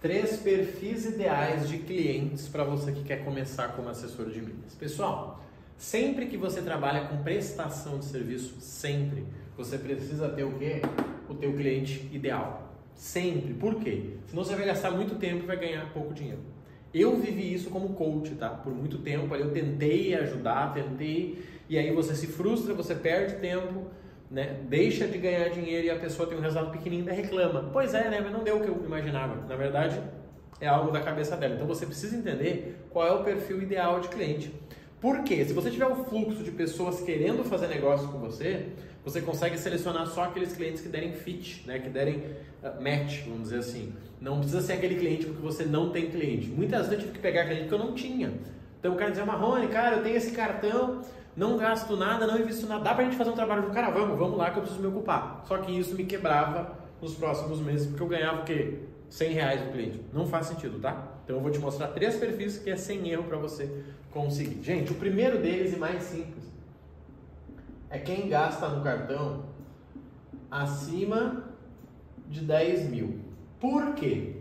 Três perfis ideais de clientes para você que quer começar como assessor de milhas. Pessoal, sempre que você trabalha com prestação de serviço, sempre você precisa ter o quê? O teu cliente ideal. Sempre. Por quê? Senão você vai gastar muito tempo e vai ganhar pouco dinheiro. Eu vivi isso como coach, tá? Por muito tempo, eu tentei ajudar, tentei, e aí você se frustra, você perde tempo, né? Deixa de ganhar dinheiro e a pessoa tem um resultado pequenininho e reclama. Pois é, né? Mas não deu o que eu imaginava. Na verdade, é algo da cabeça dela. Então você precisa entender qual é o perfil ideal de cliente. Por quê? Se você tiver um fluxo de pessoas querendo fazer negócio com você, você consegue selecionar só aqueles clientes que derem fit, né? que derem uh, match, vamos dizer assim. Não precisa ser aquele cliente porque você não tem cliente. Muitas vezes eu tive que pegar cliente que eu não tinha. Então o cara dizia, Marrone, cara, eu tenho esse cartão, não gasto nada, não invisto nada, dá pra gente fazer um trabalho do cara, vamos, vamos lá que eu preciso me ocupar. Só que isso me quebrava nos próximos meses, porque eu ganhava o quê? 100 reais do cliente. Não faz sentido, tá? Então eu vou te mostrar três perfis que é sem erro para você conseguir. Gente, o primeiro deles e mais simples é quem gasta no cartão acima de 10 mil. Por quê?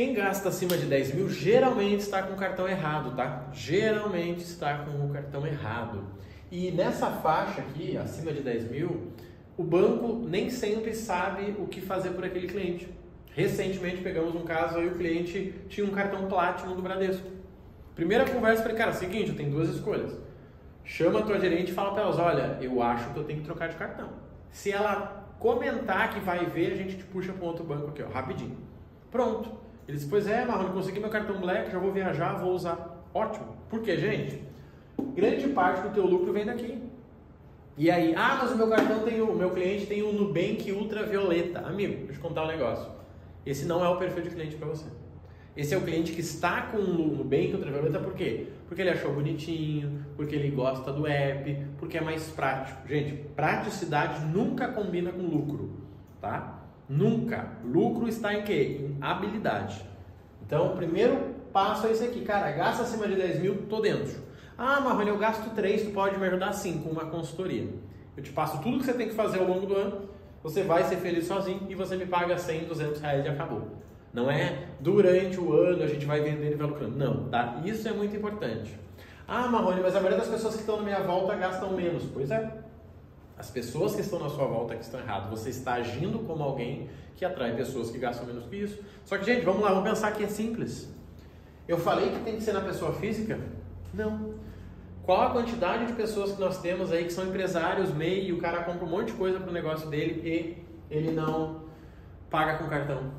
Quem gasta acima de 10 mil geralmente está com o cartão errado, tá? Geralmente está com o cartão errado. E nessa faixa aqui, acima de 10 mil, o banco nem sempre sabe o que fazer por aquele cliente. Recentemente pegamos um caso aí, o cliente tinha um cartão Platinum do Bradesco. Primeira conversa, falei, cara, seguinte, eu tenho duas escolhas chama a tua gerente e fala para elas, olha, eu acho que eu tenho que trocar de cartão. Se ela comentar que vai ver, a gente te puxa para um outro banco aqui, ó, rapidinho. Pronto. Eles, pois é, Marrone, consegui meu cartão Black, já vou viajar, vou usar. Ótimo. Por quê, gente? Grande parte do teu lucro vem daqui. E aí, ah, mas o meu cartão tem o, meu cliente tem o Nubank Ultravioleta. Amigo, deixa eu contar um negócio. Esse não é o perfil de cliente para você. Esse é o cliente que está com o Nubank Ultravioleta por quê? Porque ele achou bonitinho, porque ele gosta do app, porque é mais prático. Gente, praticidade nunca combina com lucro, tá? Nunca. Lucro está em quê? Em habilidade. Então, o primeiro passo é esse aqui, cara, gasta acima de 10 mil, tô dentro. Ah, Marrone, eu gasto 3, tu pode me ajudar sim, com uma consultoria. Eu te passo tudo que você tem que fazer ao longo do ano, você vai ser feliz sozinho e você me paga 100, 200 reais e acabou. Não é durante o ano a gente vai vendendo e vai lucrando. Não, tá? Isso é muito importante. Ah, Marrone, mas a maioria das pessoas que estão na minha volta gastam menos. Pois é. As pessoas que estão na sua volta que estão erradas. Você está agindo como alguém que atrai pessoas que gastam menos que isso. Só que, gente, vamos lá, vamos pensar que é simples. Eu falei que tem que ser na pessoa física? Não. Qual a quantidade de pessoas que nós temos aí que são empresários, MEI, e o cara compra um monte de coisa para o negócio dele e ele não paga com cartão?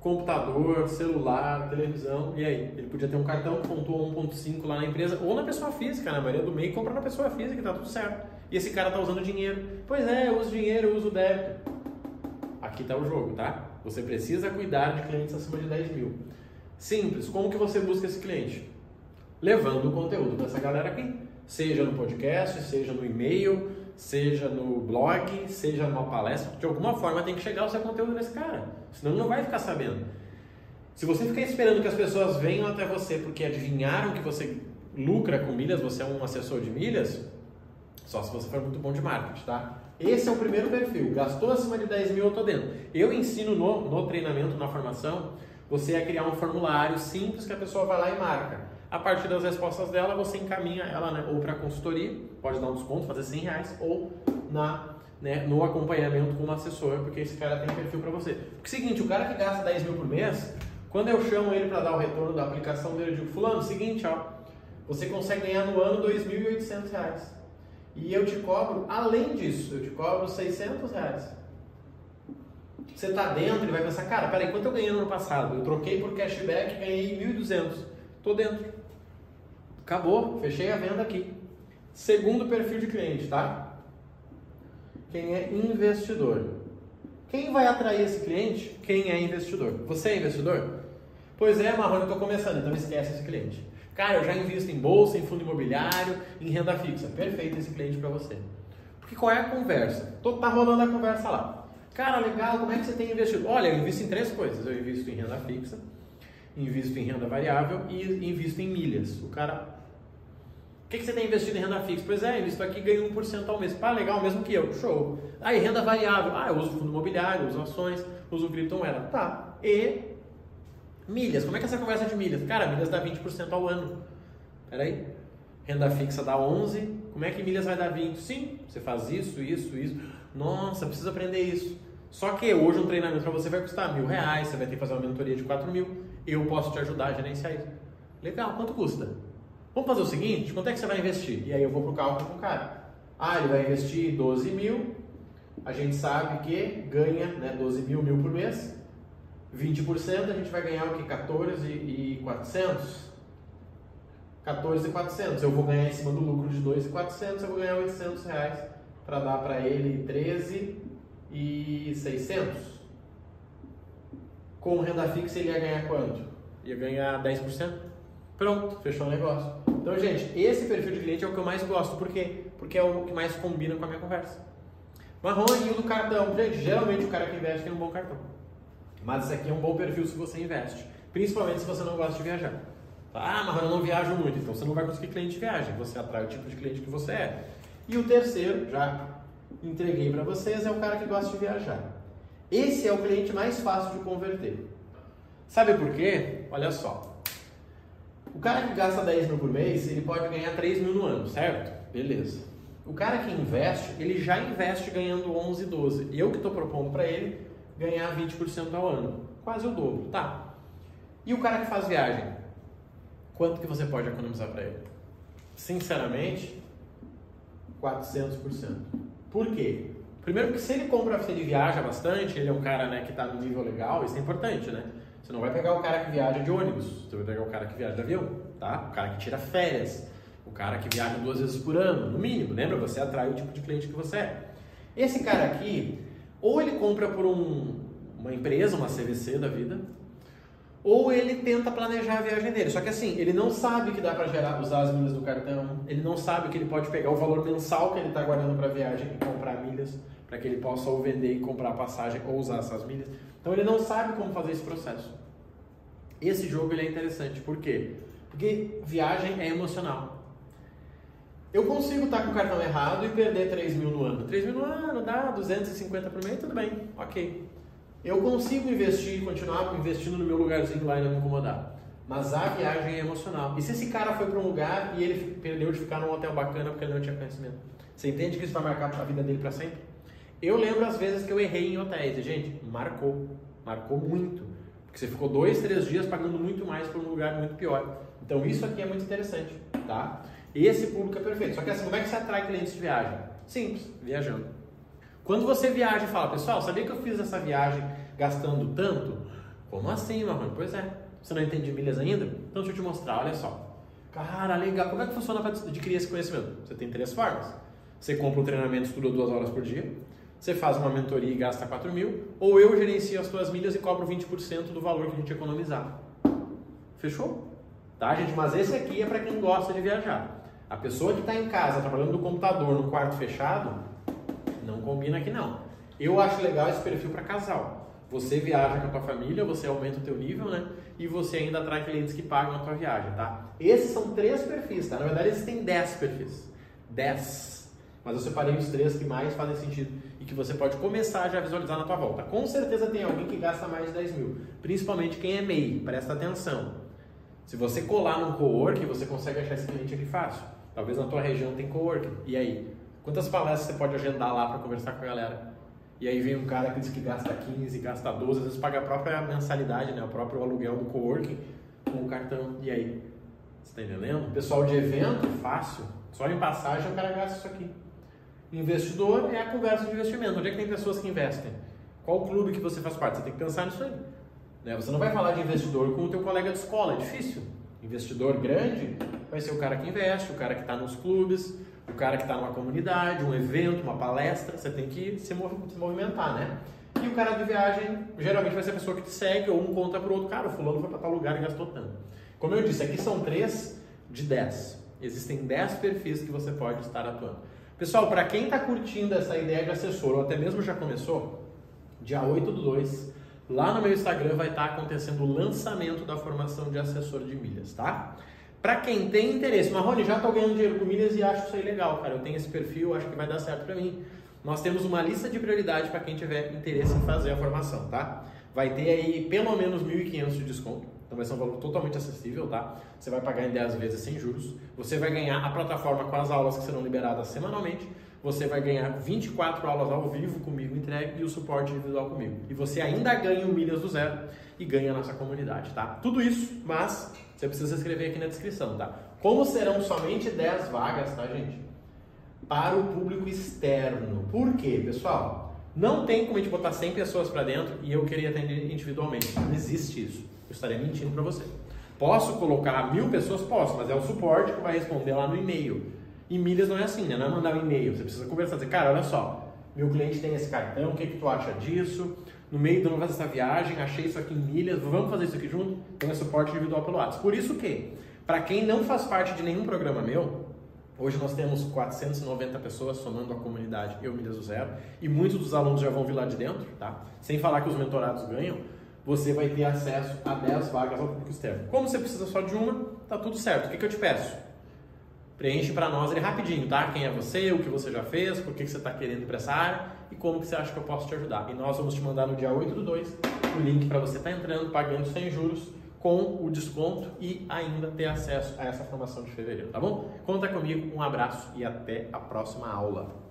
computador, celular, televisão, e aí? Ele podia ter um cartão que pontuou 1.5 lá na empresa, ou na pessoa física, na maioria do MEI compra na pessoa física tá tudo certo. E esse cara tá usando dinheiro. Pois é, eu uso dinheiro, eu uso débito. Aqui tá o jogo, tá? Você precisa cuidar de clientes acima de 10 mil. Simples, como que você busca esse cliente? Levando o conteúdo dessa galera aqui. Seja no podcast, seja no e-mail, seja no blog, seja numa palestra, de alguma forma tem que chegar o seu conteúdo nesse cara, senão ele não vai ficar sabendo. Se você ficar esperando que as pessoas venham até você porque adivinharam que você lucra com milhas, você é um assessor de milhas, só se você for muito bom de marketing, tá? Esse é o primeiro perfil. Gastou acima de 10 mil, eu tô dentro. Eu ensino no, no treinamento, na formação, você a criar um formulário simples que a pessoa vai lá e marca. A partir das respostas dela, você encaminha ela né, ou para consultoria, pode dar um desconto, fazer 100 reais, ou na, né, no acompanhamento como assessor, porque esse cara tem perfil para você. Porque é o seguinte, o cara que gasta 10 mil por mês, quando eu chamo ele para dar o retorno da aplicação dele, eu digo, fulano, seguinte, ó, você consegue ganhar no ano 2.800 reais. E eu te cobro, além disso, eu te cobro 600 reais. Você está dentro, ele vai pensar, cara, peraí, quanto eu ganhei no ano passado? Eu troquei por cashback e ganhei 1.200. Estou dentro. Acabou, fechei a venda aqui. Segundo perfil de cliente, tá? Quem é investidor. Quem vai atrair esse cliente? Quem é investidor. Você é investidor? Pois é, Marrone, eu estou começando, então esquece esse cliente. Cara, eu já invisto em bolsa, em fundo imobiliário, em renda fixa. Perfeito esse cliente para você. Porque qual é a conversa? Tô, tá rolando a conversa lá. Cara, legal, como é que você tem investido? Olha, eu invisto em três coisas. Eu invisto em renda fixa, invisto em renda variável e invisto em milhas. O cara. O que, que você tem investido em renda fixa? Pois é, invisto aqui ganho 1% ao mês. Pá, legal, mesmo que eu. Show. Aí, renda variável. Ah, eu uso fundo imobiliário, uso ações, uso criptomoeda. Tá. E Milhas, como é que é essa conversa de milhas? Cara, milhas dá 20% ao ano. Peraí. Renda fixa dá 11, como é que milhas vai dar 20? Sim, você faz isso, isso, isso. Nossa, precisa aprender isso. Só que hoje um treinamento para você vai custar mil reais, você vai ter que fazer uma mentoria de 4 mil. Eu posso te ajudar a gerenciar isso. Legal, quanto custa? Vamos fazer o seguinte, quanto é que você vai investir? E aí eu vou pro cálculo com o cara. Ah, ele vai investir 12 mil, a gente sabe que ganha né, 12 mil, mil por mês, 20% a gente vai ganhar o que? 14,400? 14,400. Eu vou ganhar em cima do lucro de 2,400, eu vou ganhar 800 reais para dar para ele 13,600. Com renda fixa ele ia ganhar quanto? Ia ganhar 10%. Pronto, fechou o negócio. Então, gente, esse perfil de cliente é o que eu mais gosto. Por quê? Porque é o que mais combina com a minha conversa. Marrone e o do cartão. Gente, geralmente o cara que investe tem um bom cartão. Mas esse aqui é um bom perfil se você investe. Principalmente se você não gosta de viajar. Ah, mas eu não viajo muito, então você não vai conseguir cliente de viagem, você atrai o tipo de cliente que você é. E o terceiro, já entreguei para vocês, é o cara que gosta de viajar. Esse é o cliente mais fácil de converter. Sabe por quê? Olha só. O cara que gasta 10 mil por mês, ele pode ganhar 3 mil no ano, certo? Beleza. O cara que investe, ele já investe ganhando 11, 12. E eu que estou propondo para ele ganhar 20% ao ano. Quase o dobro, tá? E o cara que faz viagem? Quanto que você pode economizar para ele? Sinceramente, 400%. Por quê? Primeiro porque se ele compra, se ele viaja bastante, ele é um cara né, que está no nível legal, isso é importante, né? Você não vai pegar o cara que viaja de ônibus, você vai pegar o cara que viaja de avião, tá? O cara que tira férias, o cara que viaja duas vezes por ano, no mínimo, lembra? Você atrai o tipo de cliente que você é. Esse cara aqui, ou ele compra por um, uma empresa, uma CVC da vida, ou ele tenta planejar a viagem dele. Só que assim, ele não sabe que dá para gerar, usar as milhas do cartão, ele não sabe que ele pode pegar o valor mensal que ele está guardando para a viagem e comprar milhas, para que ele possa ou vender e comprar a passagem ou usar essas milhas. Então ele não sabe como fazer esse processo. Esse jogo ele é interessante, por quê? Porque viagem é emocional. Eu consigo estar com o cartão errado e perder 3 mil no ano. 3 mil no ano dá 250 por mês, tudo bem, ok. Eu consigo investir, continuar investindo no meu lugarzinho lá e não me incomodar. Mas a viagem é emocional. E se esse cara foi para um lugar e ele perdeu de ficar num hotel bacana porque ele não tinha conhecimento? Você entende que isso vai marcar a vida dele para sempre? Eu lembro as vezes que eu errei em hotéis. E, gente, marcou. Marcou muito. Porque você ficou dois, três dias pagando muito mais por um lugar muito pior. Então isso aqui é muito interessante, tá? Esse público é perfeito. Só que assim, como é que você atrai clientes de viagem? Simples, viajando. Quando você viaja e fala, pessoal, sabia que eu fiz essa viagem gastando tanto? Como assim, Marrone? Pois é. Você não entende milhas ainda? Então deixa eu te mostrar, olha só. Cara, legal. Como é que funciona para adquirir esse conhecimento? Você tem três formas. Você compra um treinamento, estuda duas horas por dia. Você faz uma mentoria e gasta 4 mil. Ou eu gerencio as suas milhas e cobro 20% do valor que a gente economizar. Fechou? Tá, gente? Mas esse aqui é para quem gosta de viajar. A pessoa que está em casa, trabalhando no computador, no quarto fechado, não combina aqui não. Eu acho legal esse perfil para casal. Você viaja com a tua família, você aumenta o teu nível, né? E você ainda atrai clientes que pagam a tua viagem, tá? Esses são três perfis, tá? Na verdade, existem dez perfis. Dez. Mas eu separei os três que mais fazem sentido e que você pode começar já a visualizar na tua volta. Com certeza tem alguém que gasta mais de 10 mil. Principalmente quem é MEI, presta atenção. Se você colar num co-work, você consegue achar esse cliente aqui fácil. Talvez na tua região tem co-work. E aí? Quantas palestras você pode agendar lá para conversar com a galera? E aí vem um cara que diz que gasta 15, gasta 12, às vezes paga a própria mensalidade, né? o próprio aluguel do coworking com o cartão. E aí? Você está entendendo? Pessoal de evento, fácil. Só em passagem o cara gasta isso aqui. Investidor é a conversa de investimento. Onde é que tem pessoas que investem? Qual clube que você faz parte? Você tem que pensar nisso aí. Né? Você não vai falar de investidor com o teu colega de escola, é difícil. Investidor grande vai ser o cara que investe, o cara que está nos clubes, o cara que está numa comunidade, um evento, uma palestra, você tem que se, movimentar, né? E o cara de viagem, geralmente vai ser a pessoa que te segue ou um conta para o outro, cara, o fulano foi para tal lugar e gastou tanto. Como eu disse, aqui são três de dez. Existem dez perfis que você pode estar atuando. Pessoal, para quem está curtindo essa ideia de assessor, ou até mesmo já começou, dia 8 do 2, lá no meu Instagram vai estar tá acontecendo o lançamento da formação de assessor de milhas, tá? Para quem tem interesse, Marrone, já estou ganhando dinheiro com milhas e acho isso aí legal, cara. Eu tenho esse perfil, acho que vai dar certo para mim. Nós temos uma lista de prioridade para quem tiver interesse em fazer a formação, tá? Vai ter aí pelo menos 1.500 de desconto. Então vai ser um valor totalmente acessível, tá? Você vai pagar em 10 vezes sem juros. Você vai ganhar a plataforma com as aulas que serão liberadas semanalmente. Você vai ganhar 24 aulas ao vivo comigo entregue e o suporte individual comigo. E você ainda ganha o Milhas do Zero e ganha a nossa comunidade, tá? Tudo isso, mas você precisa escrever aqui na descrição, tá? Como serão somente 10 vagas, tá, gente? Para o público externo. Por quê, pessoal? Não tem como a gente botar 100 pessoas para dentro e eu queria atender individualmente. Não existe isso. Eu estaria mentindo para você. Posso colocar mil pessoas? Posso, mas é o suporte que vai responder lá no e-mail. E milhas não é assim, né? Não é mandar um e-mail. Você precisa conversar, dizer, cara, olha só, meu cliente tem esse cartão, o que, que tu acha disso? No meio de uma essa viagem, achei isso aqui em milhas, vamos fazer isso aqui junto? Tem suporte individual pelo WhatsApp. Por isso que, para quem não faz parte de nenhum programa meu, Hoje nós temos 490 pessoas somando a comunidade Eu Milhas do Zero e muitos dos alunos já vão vir lá de dentro, tá? Sem falar que os mentorados ganham, você vai ter acesso a 10 vagas ao público externo. Como você precisa só de uma, tá tudo certo. O que, que eu te peço? Preenche para nós ele rapidinho, tá? Quem é você, o que você já fez, por que, que você está querendo ir para essa área e como que você acha que eu posso te ajudar. E nós vamos te mandar no dia 8 do 2 o link para você estar tá entrando, pagando sem juros, com o desconto e ainda ter acesso a essa formação de fevereiro, tá bom? Conta comigo, um abraço e até a próxima aula.